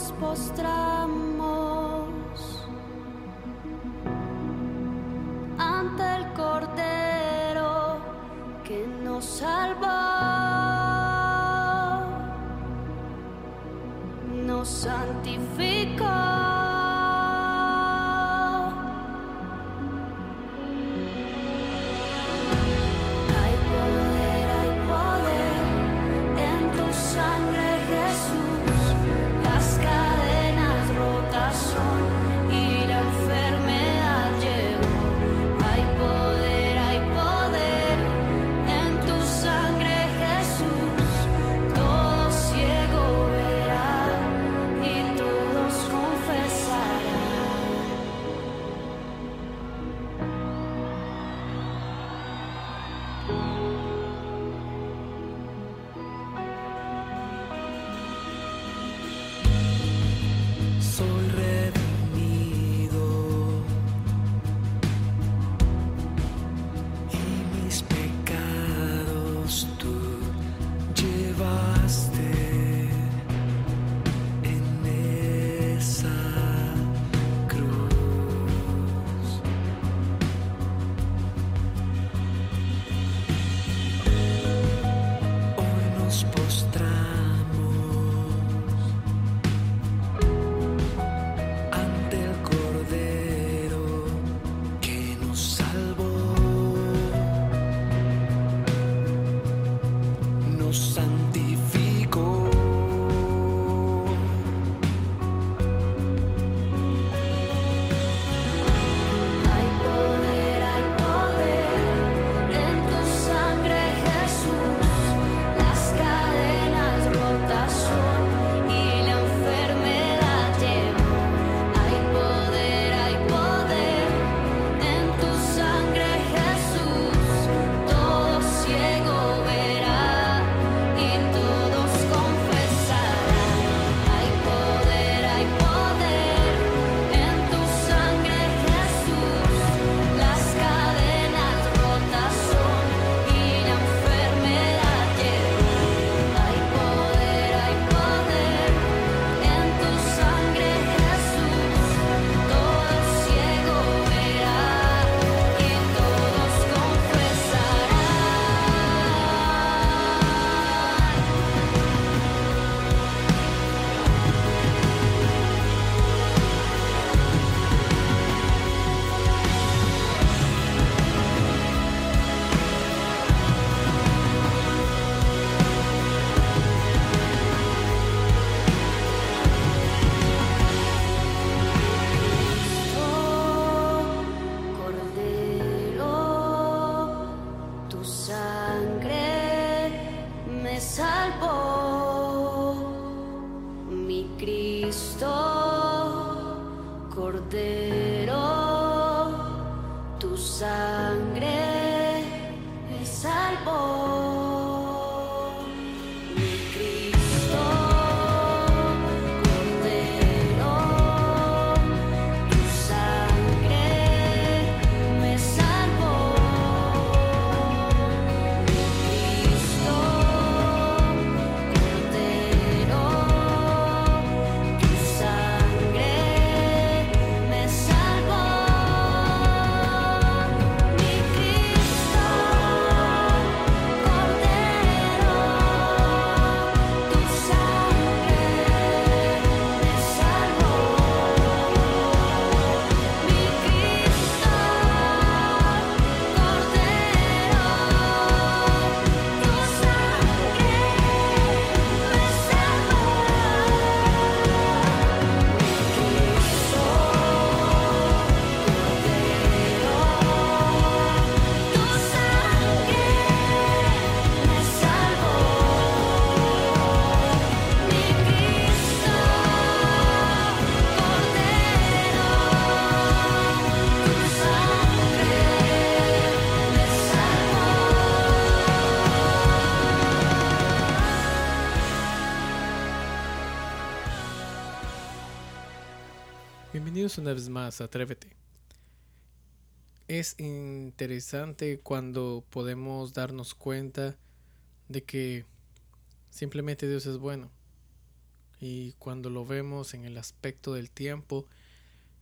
spostrammo sangre es algo. Bienvenidos una vez más a Atrévete. Es interesante cuando podemos darnos cuenta de que simplemente Dios es bueno. Y cuando lo vemos en el aspecto del tiempo,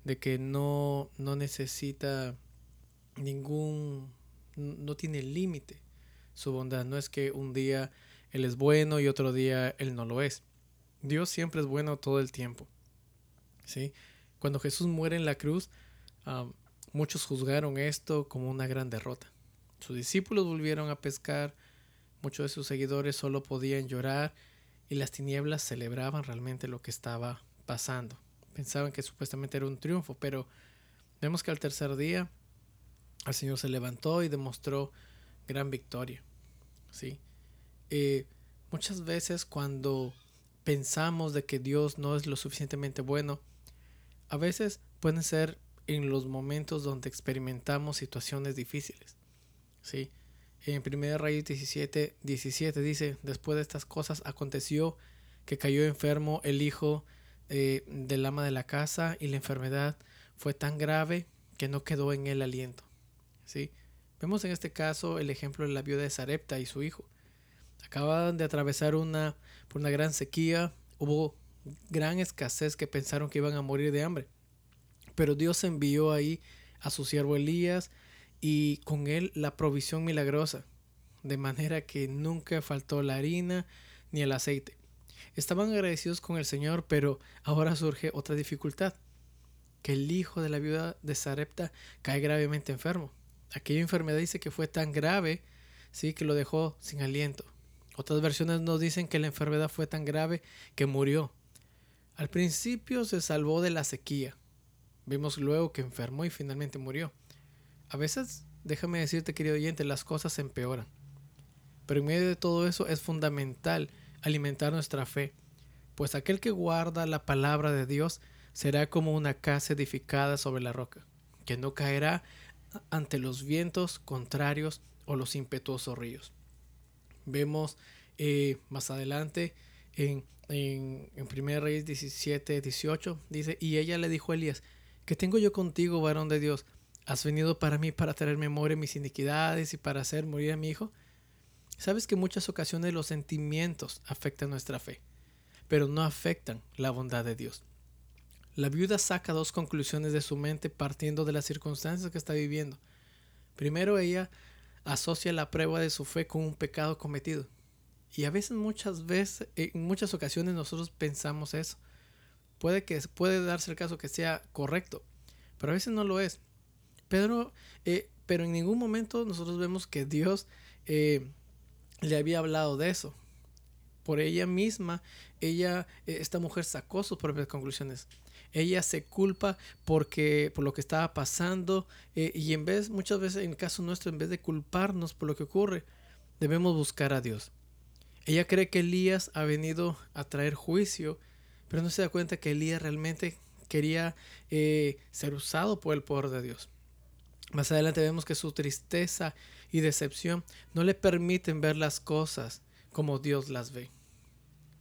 de que no, no necesita ningún, no tiene límite su bondad. No es que un día Él es bueno y otro día Él no lo es. Dios siempre es bueno todo el tiempo. ¿Sí? Cuando Jesús muere en la cruz, muchos juzgaron esto como una gran derrota. Sus discípulos volvieron a pescar, muchos de sus seguidores solo podían llorar y las tinieblas celebraban realmente lo que estaba pasando. Pensaban que supuestamente era un triunfo, pero vemos que al tercer día el Señor se levantó y demostró gran victoria. ¿sí? Eh, muchas veces cuando pensamos de que Dios no es lo suficientemente bueno, a veces pueden ser en los momentos donde experimentamos situaciones difíciles. ¿sí? En 1 Reyes 17, 17 dice, después de estas cosas aconteció que cayó enfermo el hijo eh, del ama de la casa y la enfermedad fue tan grave que no quedó en él aliento. ¿sí? Vemos en este caso el ejemplo de la viuda de Sarepta y su hijo. Acababan de atravesar una, por una gran sequía, hubo gran escasez que pensaron que iban a morir de hambre. Pero Dios envió ahí a su siervo Elías y con él la provisión milagrosa, de manera que nunca faltó la harina ni el aceite. Estaban agradecidos con el Señor, pero ahora surge otra dificultad, que el hijo de la viuda de Sarepta cae gravemente enfermo. Aquella enfermedad dice que fue tan grave, sí, que lo dejó sin aliento. Otras versiones nos dicen que la enfermedad fue tan grave que murió. Al principio se salvó de la sequía. Vimos luego que enfermó y finalmente murió. A veces, déjame decirte, querido oyente, las cosas empeoran. Pero en medio de todo eso es fundamental alimentar nuestra fe, pues aquel que guarda la palabra de Dios será como una casa edificada sobre la roca, que no caerá ante los vientos contrarios o los impetuosos ríos. Vemos eh, más adelante en, en, en 1 Reyes 17, 18, dice, y ella le dijo a Elías, ¿qué tengo yo contigo, varón de Dios? ¿Has venido para mí para traer memoria mis iniquidades y para hacer morir a mi hijo? Sabes que en muchas ocasiones los sentimientos afectan nuestra fe, pero no afectan la bondad de Dios. La viuda saca dos conclusiones de su mente partiendo de las circunstancias que está viviendo. Primero, ella asocia la prueba de su fe con un pecado cometido. Y a veces, muchas veces, en muchas ocasiones nosotros pensamos eso. Puede que puede darse el caso que sea correcto, pero a veces no lo es. Pedro, eh, pero en ningún momento nosotros vemos que Dios eh, le había hablado de eso. Por ella misma, ella, eh, esta mujer sacó sus propias conclusiones ella se culpa porque por lo que estaba pasando eh, y en vez muchas veces en el caso nuestro en vez de culparnos por lo que ocurre debemos buscar a Dios ella cree que Elías ha venido a traer juicio pero no se da cuenta que Elías realmente quería eh, ser usado por el poder de Dios más adelante vemos que su tristeza y decepción no le permiten ver las cosas como Dios las ve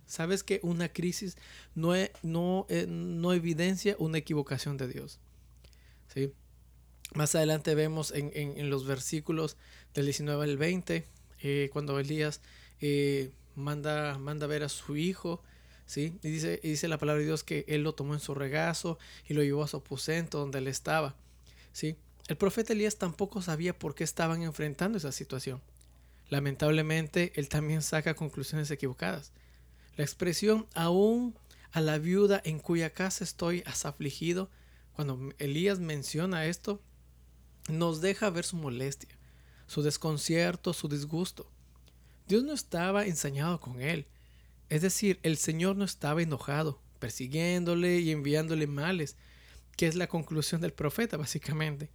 Sabes que una crisis no, no, eh, no evidencia una equivocación de Dios. ¿sí? Más adelante vemos en, en, los versículos del 19 al 20, eh, cuando Elías eh, manda, manda ver a su hijo, ¿sí? y, dice, dice la palabra de Dios que él lo tomó en su regazo y lo llevó a su aposento donde él estaba. ¿sí? El profeta Elías tampoco sabía por qué estaban enfrentando esa situación. Lamentablemente, él también saca conclusiones equivocadas. La expresión aún a la viuda en cuya casa estoy afligido, cuando Elías menciona esto, nos deja ver su molestia, su desconcierto, su disgusto. Dios no estaba ensañado con él. Es decir, el Señor no estaba enojado, persiguiéndole y enviándole males, que es la conclusión del profeta, básicamente.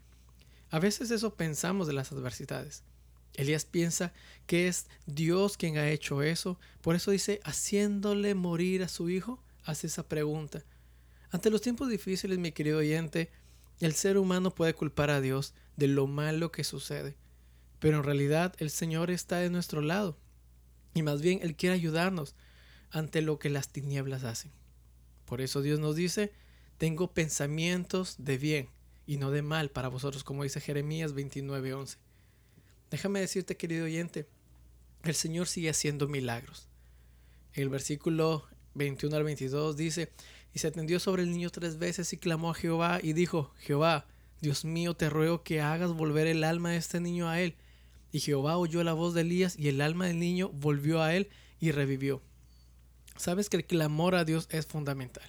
A veces eso pensamos de las adversidades. Elías piensa que es Dios quien ha hecho eso. Por eso dice, haciéndole morir a su hijo, hace esa pregunta. Ante los tiempos difíciles, mi querido oyente, el ser humano puede culpar a Dios de lo malo que sucede. Pero en realidad el Señor está de nuestro lado. Y más bien Él quiere ayudarnos ante lo que las tinieblas hacen. Por eso Dios nos dice, tengo pensamientos de bien y no de mal para vosotros, como dice Jeremías 29:11. Déjame decirte, querido oyente, el Señor sigue haciendo milagros. El versículo 21 al 22 dice, y se atendió sobre el niño tres veces y clamó a Jehová y dijo, Jehová, Dios mío, te ruego que hagas volver el alma de este niño a él. Y Jehová oyó la voz de Elías y el alma del niño volvió a él y revivió. Sabes que el clamor a Dios es fundamental.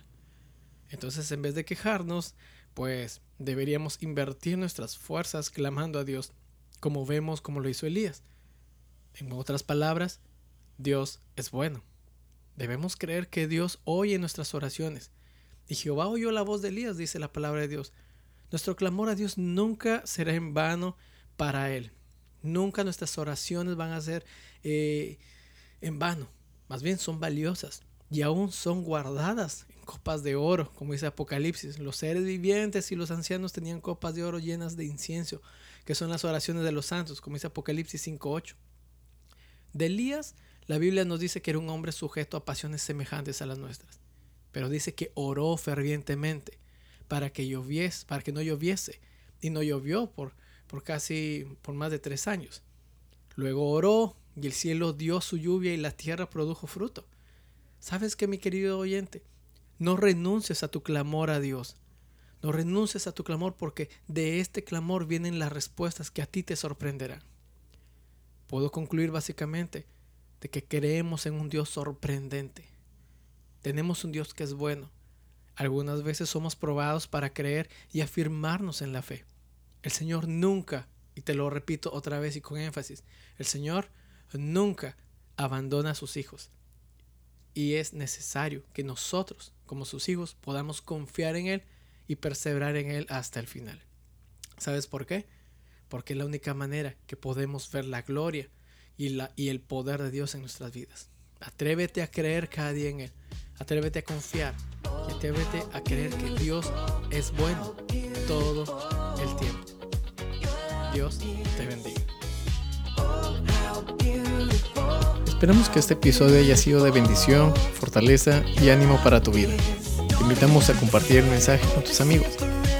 Entonces, en vez de quejarnos, pues deberíamos invertir nuestras fuerzas clamando a Dios, como vemos como lo hizo Elías. En otras palabras, Dios es bueno. Debemos creer que Dios oye nuestras oraciones. Y Jehová oyó la voz de Elías, dice la palabra de Dios. Nuestro clamor a Dios nunca será en vano para Él. Nunca nuestras oraciones van a ser eh, en vano. Más bien son valiosas y aún son guardadas en copas de oro, como dice Apocalipsis. Los seres vivientes y los ancianos tenían copas de oro llenas de incienso, que son las oraciones de los santos, como dice Apocalipsis 5.8. De Elías, la Biblia nos dice que era un hombre sujeto a pasiones semejantes a las nuestras, pero dice que oró fervientemente para que lloviese, para que no lloviese. Y no llovió por, por casi, por más de tres años. Luego oró y el cielo dio su lluvia y la tierra produjo fruto. ¿Sabes qué, mi querido oyente? No renuncies a tu clamor a Dios. No renuncies a tu clamor porque de este clamor vienen las respuestas que a ti te sorprenderán. Puedo concluir básicamente de que creemos en un Dios sorprendente. Tenemos un Dios que es bueno, algunas veces somos probados para creer y afirmarnos en la fe. El Señor nunca, y te lo repito otra vez y con énfasis, el Señor nunca abandona a sus hijos. Y es necesario que nosotros, como sus hijos, podamos confiar en Él y perseverar en Él hasta el final. ¿Sabes por qué? Porque es la única manera que podemos ver la gloria y, la, y el poder de Dios en nuestras vidas. Atrévete a creer cada día en Él. Atrévete a confiar atrévete a creer que Dios es bueno todo el tiempo. Dios te bendiga. Esperamos que este episodio haya sido de bendición, fortaleza y ánimo para tu vida. Te invitamos a compartir el mensaje con tus amigos.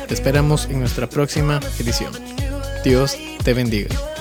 Te esperamos en nuestra próxima edición. Dios te bendiga.